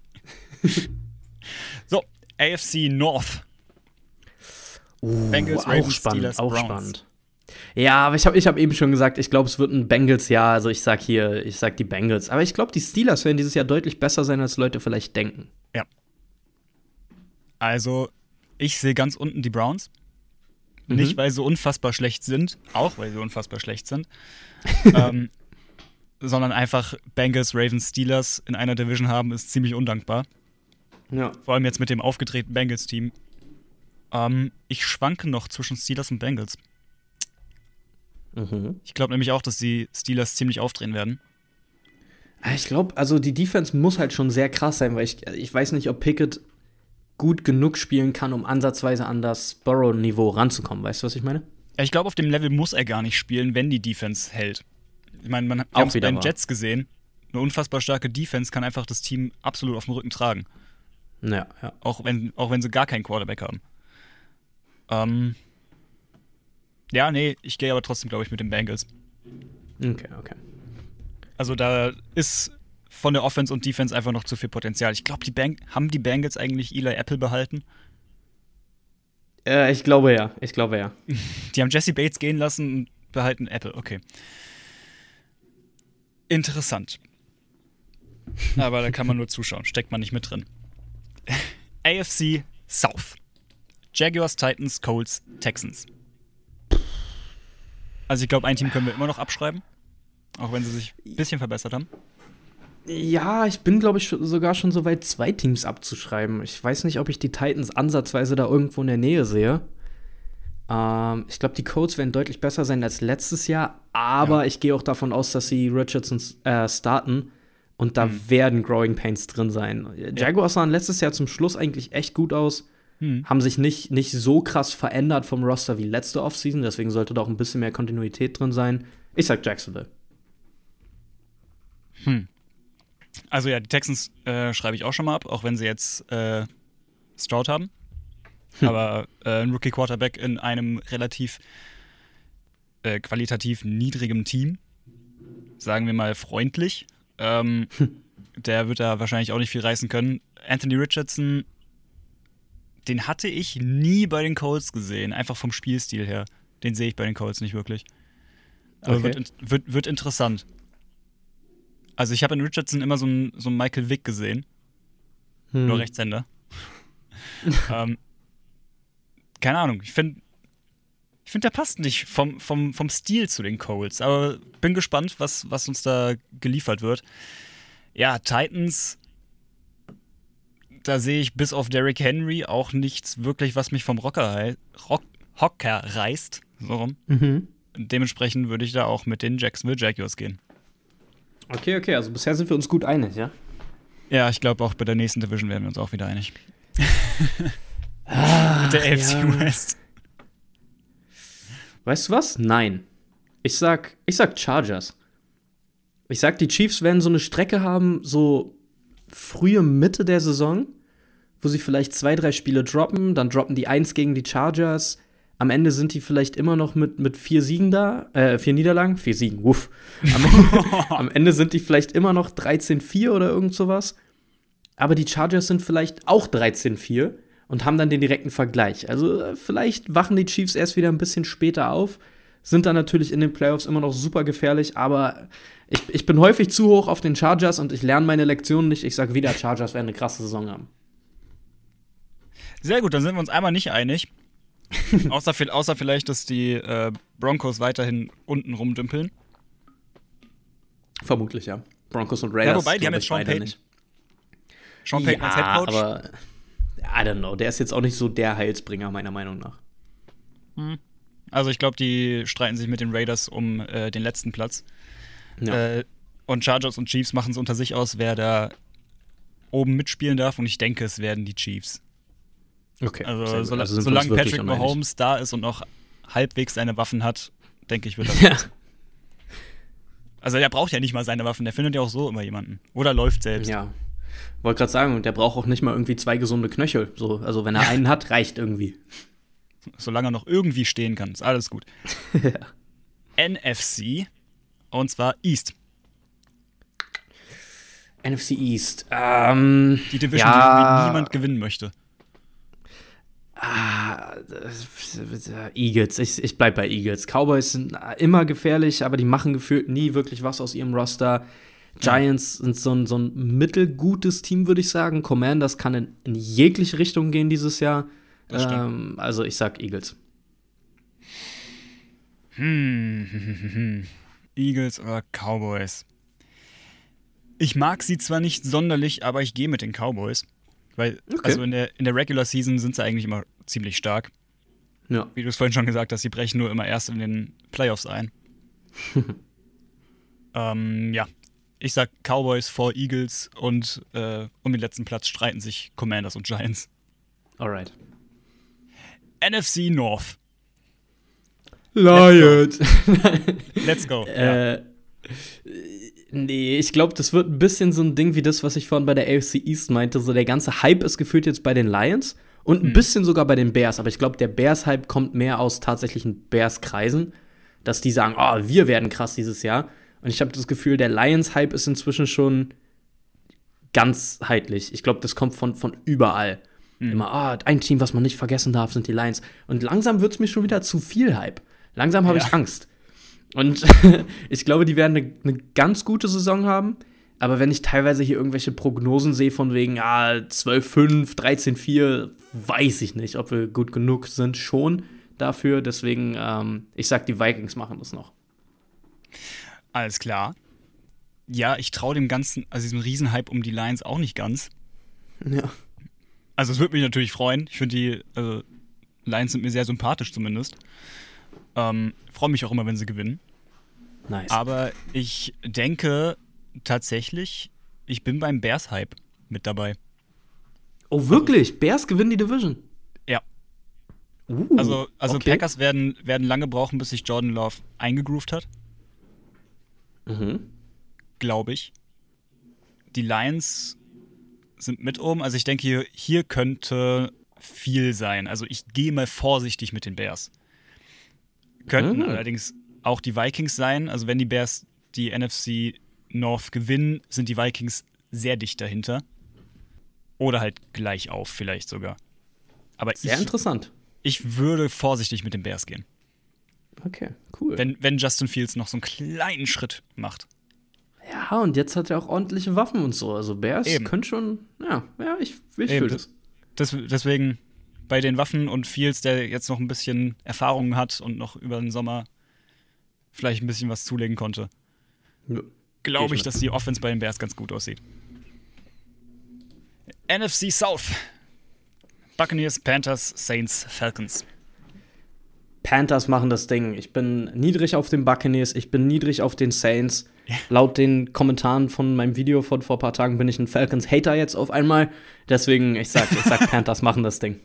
so, AFC North. Uh, Bengals, auch Ravens, spannend, Steelers, auch Browns. spannend. Ja, aber ich habe ich hab eben schon gesagt, ich glaube, es wird ein Bengals Jahr. Also ich sag hier, ich sag die Bengals. Aber ich glaube, die Steelers werden dieses Jahr deutlich besser sein, als Leute vielleicht denken. Ja. Also, ich sehe ganz unten die Browns. Mhm. Nicht, weil sie unfassbar schlecht sind, auch weil sie unfassbar schlecht sind, ähm, sondern einfach Bengals, Ravens, Steelers in einer Division haben, ist ziemlich undankbar. Ja. Vor allem jetzt mit dem aufgedrehten Bengals-Team. Ähm, ich schwanke noch zwischen Steelers und Bengals. Mhm. Ich glaube nämlich auch, dass die Steelers ziemlich aufdrehen werden. Ich glaube, also die Defense muss halt schon sehr krass sein, weil ich, ich weiß nicht, ob Pickett gut genug spielen kann, um ansatzweise an das Burrow-Niveau ranzukommen. Weißt du, was ich meine? Ja, Ich glaube, auf dem Level muss er gar nicht spielen, wenn die Defense hält. Ich meine, man hat Auch es bei den. Jets gesehen. Eine unfassbar starke Defense kann einfach das Team absolut auf dem Rücken tragen. Ja, ja. Auch wenn, auch wenn sie gar keinen Quarterback haben. Ähm, ja, nee, ich gehe aber trotzdem, glaube ich, mit den Bengals. Okay, okay. Also da ist von der Offense und Defense einfach noch zu viel Potenzial. Ich glaube, die Bang haben die Bengals eigentlich Eli Apple behalten. Äh, ich glaube ja, ich glaube ja. Die haben Jesse Bates gehen lassen und behalten Apple. Okay. Interessant. Aber da kann man nur zuschauen, steckt man nicht mit drin. AFC South. Jaguars, Titans, Colts, Texans. Also ich glaube, ein Team können wir immer noch abschreiben. Auch wenn sie sich ein bisschen verbessert haben. Ja, ich bin, glaube ich, sogar schon so weit, zwei Teams abzuschreiben. Ich weiß nicht, ob ich die Titans ansatzweise da irgendwo in der Nähe sehe. Ähm, ich glaube, die Colts werden deutlich besser sein als letztes Jahr, aber Ja. ich gehe auch davon aus, dass sie Richardson äh, starten und da Hm. werden Growing Pains drin sein. Jaguars sahen letztes Jahr zum Schluss eigentlich echt gut aus, Hm. haben sich nicht, nicht so krass verändert vom Roster wie letzte Offseason, deswegen sollte da auch ein bisschen mehr Kontinuität drin sein. Ich sag Jacksonville. Also ja, die Texans äh, schreibe ich auch schon mal ab, auch wenn sie jetzt äh, Stroud haben. Aber äh, ein Rookie-Quarterback in einem relativ äh, qualitativ niedrigem Team, sagen wir mal freundlich, ähm, der wird da wahrscheinlich auch nicht viel reißen können. Anthony Richardson, den hatte ich nie bei den Colts gesehen, einfach vom Spielstil her. Den sehe ich bei den Colts nicht wirklich. Aber Okay. wird, wird, wird interessant. Also ich habe in Richardson immer so einen so einen Michael Vick gesehen, Hm. nur Rechtshänder. ähm, keine Ahnung, ich finde, ich finde, der passt nicht vom, vom, vom Stil zu den Colts. Aber bin gespannt, was, was uns da geliefert wird. Ja, Titans, da sehe ich bis auf Derrick Henry auch nichts wirklich, was mich vom Rocker, Rock, Hocker reißt. So rum. Mhm. Dementsprechend würde ich da auch mit den Jacksonville Jaguars gehen. Okay, okay, also bisher sind wir uns gut einig, ja? Ja, ich glaube, auch bei der nächsten Division werden wir uns auch wieder einig. Mit der AFC ja. West. Weißt du was? Nein. Ich sag, ich sag Chargers. Ich sag, die Chiefs werden so eine Strecke haben, so frühe Mitte der Saison, wo sie vielleicht zwei, drei Spiele droppen, dann droppen die eins gegen die Chargers. Am Ende sind die vielleicht immer noch mit, mit vier Siegen da, äh, vier Niederlagen, vier Siegen, wuff. Am Ende, am Ende sind die vielleicht immer noch 13-4 oder irgend sowas. Aber die Chargers sind vielleicht auch 13-4 und haben dann den direkten Vergleich. Also äh, vielleicht wachen die Chiefs erst wieder ein bisschen später auf, sind dann natürlich in den Playoffs immer noch super gefährlich, aber ich, ich bin häufig zu hoch auf den Chargers und ich lerne meine Lektionen nicht. Ich sage wieder, Chargers werden eine krasse Saison haben. Sehr gut, dann sind wir uns einmal nicht einig. außer, außer vielleicht, dass die äh, Broncos weiterhin unten rumdümpeln. Vermutlich, ja. Broncos und Raiders. wobei, die haben jetzt Sean Payton. nicht. Sean Payton als ja, Headcoach. aber I don't know. Der ist jetzt auch nicht so der Heilsbringer, meiner Meinung nach. Also ich glaube, die streiten sich mit den Raiders um äh, den letzten Platz. Ja. Äh, und Chargers und Chiefs machen es unter sich aus, wer da oben mitspielen darf. Und ich denke, es werden die Chiefs. Okay. Also, sola- Also solange Patrick. Mahomes da ist und noch halbwegs seine Waffen hat, denke ich, wird das. Ja. Also der braucht ja nicht mal seine Waffen, der findet ja auch so immer jemanden. Oder läuft selbst. Ja. Wollte gerade sagen, der braucht auch nicht mal irgendwie zwei gesunde Knöchel. So, also wenn er einen hat, reicht irgendwie. Solange er noch irgendwie stehen kann, ist alles gut. NFC und zwar East. NFC East. Ähm, Die Division, ja. die niemand gewinnen möchte. Ah, äh, Eagles. Ich, ich bleib bei Eagles. Cowboys sind immer gefährlich, aber die machen gefühlt nie wirklich was aus ihrem Roster. Giants sind so ein, so ein mittelgutes Team, würde ich sagen. Commanders kann in, in jegliche Richtung gehen dieses Jahr. Ähm, also ich sag Eagles. Hm. Eagles oder Cowboys? Ich mag sie zwar nicht sonderlich, aber ich gehe mit den Cowboys. Weil, Okay. also in der, in der Regular Season sind sie eigentlich immer ziemlich stark. Ja. Wie du es vorhin schon gesagt hast, sie brechen nur immer erst in den Playoffs ein. ähm, ja. Ich sag Cowboys vor Eagles und äh, um den letzten Platz streiten sich Commanders und Giants. Alright. NFC North. Lions. Let's go. ja. Äh, nee, ich glaube, das wird ein bisschen so ein Ding wie das, was ich vorhin bei der AFC East meinte. So der ganze Hype ist gefühlt jetzt bei den Lions und ein bisschen sogar bei den Bears. Aber ich glaube, der Bears-Hype kommt mehr aus tatsächlichen Bears-Kreisen, dass die sagen, oh, wir werden krass dieses Jahr. Und ich habe das Gefühl, der Lions-Hype ist inzwischen schon ganzheitlich. Ich glaube, das kommt von, von überall. Immer, ah, ein Team, was man nicht vergessen darf, sind die Lions. Und langsam wird es mir schon wieder zu viel Hype. Langsam habe Ja. ich Angst. Und ich glaube, die werden eine, eine ganz gute Saison haben. Aber wenn ich teilweise hier irgendwelche Prognosen sehe von wegen, ah, 12-5, 13-4, weiß ich nicht, ob wir gut genug sind schon dafür. Deswegen, ähm, ich sag, die Vikings machen das noch. Alles klar. Ja, ich traue dem Ganzen, also diesem Riesenhype um die Lions auch nicht ganz. Ja. Also es würde mich natürlich freuen. Ich finde die also, Lions sind mir sehr sympathisch zumindest. Ähm, Freue mich auch immer, wenn sie gewinnen. Nice. Aber ich denke tatsächlich, ich bin beim Bears-Hype mit dabei. oh, wirklich? Bears gewinnen die Division? Ja. Uh, Also, also okay. Packers werden, werden lange brauchen, bis sich Jordan Love eingegroovt hat, Mhm. glaube ich. Die Lions sind mit oben. Also ich denke, hier, hier könnte viel sein. Also ich gehe mal vorsichtig mit den Bears. Könnten Mhm. allerdings auch die Vikings sein. Also wenn die Bears die NFC North gewinnen, sind die Vikings sehr dicht dahinter. Oder halt gleich auf, vielleicht sogar. Aber Sehr ich, interessant. ich würde vorsichtig mit den Bears gehen. Okay, cool. Wenn, wenn Justin Fields noch so einen kleinen Schritt macht. ja, und jetzt hat er auch ordentliche Waffen und so. Also Bears Eben. können schon, ja, ja, ich, ich fühle das. das. Deswegen bei den Waffen und Fields, der jetzt noch ein bisschen Erfahrung hat und noch über den Sommer vielleicht ein bisschen was zulegen konnte, Ja. glaube ich ich, dass die Offense bei den Bears ganz gut aussieht. NFC South. Buccaneers, Panthers, Saints, Falcons. Panthers machen das Ding. Ich bin niedrig auf den Buccaneers, ich bin niedrig auf den Saints. Laut den Kommentaren von meinem Video von vor ein paar Tagen bin ich ein Falcons-Hater jetzt auf einmal. Deswegen, ich sag, ich sag Panthers machen das Ding.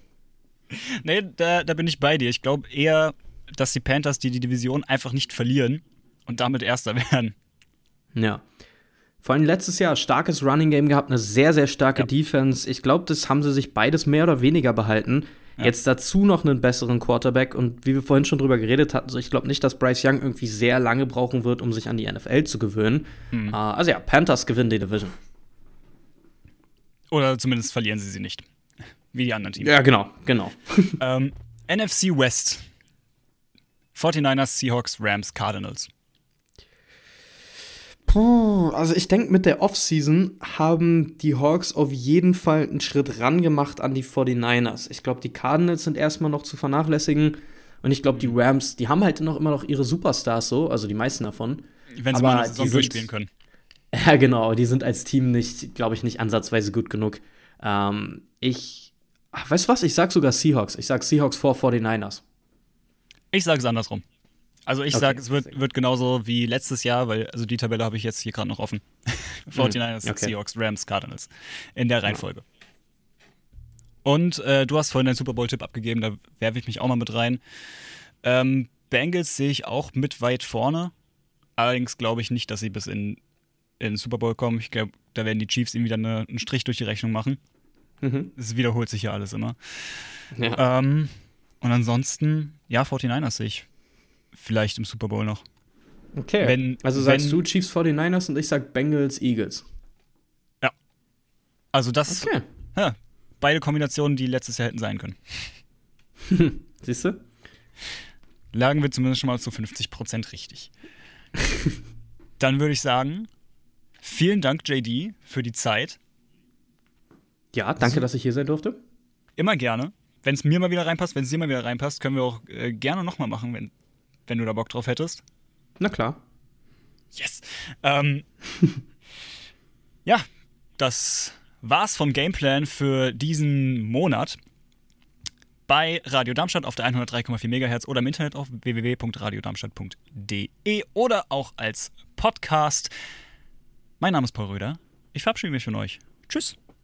Nee, da, da bin ich bei dir. Ich glaube eher, dass die Panthers die, die Division einfach nicht verlieren und damit Erster werden. Ja. Vor allem letztes Jahr starkes Running Game gehabt, eine sehr, sehr starke Ja. Defense. Ich glaube, das haben sie sich beides mehr oder weniger behalten. Ja. Jetzt dazu noch einen besseren Quarterback und wie wir vorhin schon drüber geredet hatten, so ich glaube nicht, dass Bryce Young irgendwie sehr lange brauchen wird, um sich an die NFL zu gewöhnen. Hm. Äh, also ja, Panthers gewinnen die Division. Oder zumindest verlieren sie sie nicht. Wie die anderen Teams. Ja, genau, genau. Ähm, NFC West. 49ers, Seahawks, Rams, Cardinals. Puh, also ich denke, mit der Offseason haben die Hawks auf jeden Fall einen Schritt ran gemacht an die 49ers. Ich glaube, die Cardinals sind erstmal noch zu vernachlässigen. Und ich glaube, die Rams, die haben halt noch immer noch ihre Superstars so, also die meisten davon. Wenn sie Aber mal eine Saison die sind- durchspielen können. Ja, genau, die sind als Team nicht, glaube ich, nicht ansatzweise gut genug. Ähm, ich, ach, weißt du was? Ich sag sogar Seahawks. Ich sag Seahawks vor 49ers. Ich sage es andersrum. Also ich Okay. sage, es wird, wird genauso wie letztes Jahr, weil also die Tabelle habe ich jetzt hier gerade noch offen. 49ers, Mhm. okay. Seahawks, Rams, Cardinals. In der Reihenfolge. Und äh, du hast vorhin deinen Super Bowl-Tipp abgegeben, da werfe ich mich auch mal mit rein. Ähm, Bengals sehe ich auch mit weit vorne. Allerdings glaube ich nicht, dass sie bis in, in den Super Bowl kommen. Ich glaube, da werden die Chiefs ihnen wieder eine, einen Strich durch die Rechnung machen. Mhm. Es wiederholt sich ja alles immer. Ja. Ähm, und ansonsten, ja, 49ers sehe ich vielleicht im Super Bowl noch. Okay. wenn- also sagst wenn- du Chiefs 49ers und ich sag Bengals Eagles. Also das, Okay. ja, beide Kombinationen, die letztes Jahr hätten sein können. Siehst du? Lagen wir zumindest schon mal zu 50% richtig. Dann würde ich sagen, vielen Dank, JD, für die Zeit. Ja, danke, dass ich hier sein durfte. Immer gerne. Wenn es mir mal wieder reinpasst, wenn es dir mal wieder reinpasst, können wir auch äh, gerne nochmal machen, wenn, wenn du da Bock drauf hättest. Na klar. Yes. Ähm, ja, das war's vom Gameplan für diesen Monat. Bei Radio Darmstadt auf der 103,4 MHz oder im Internet auf www.radiodarmstadt.de oder auch als Podcast. Mein Name ist Paul Röder. Ich verabschiede mich von euch. Tschüss.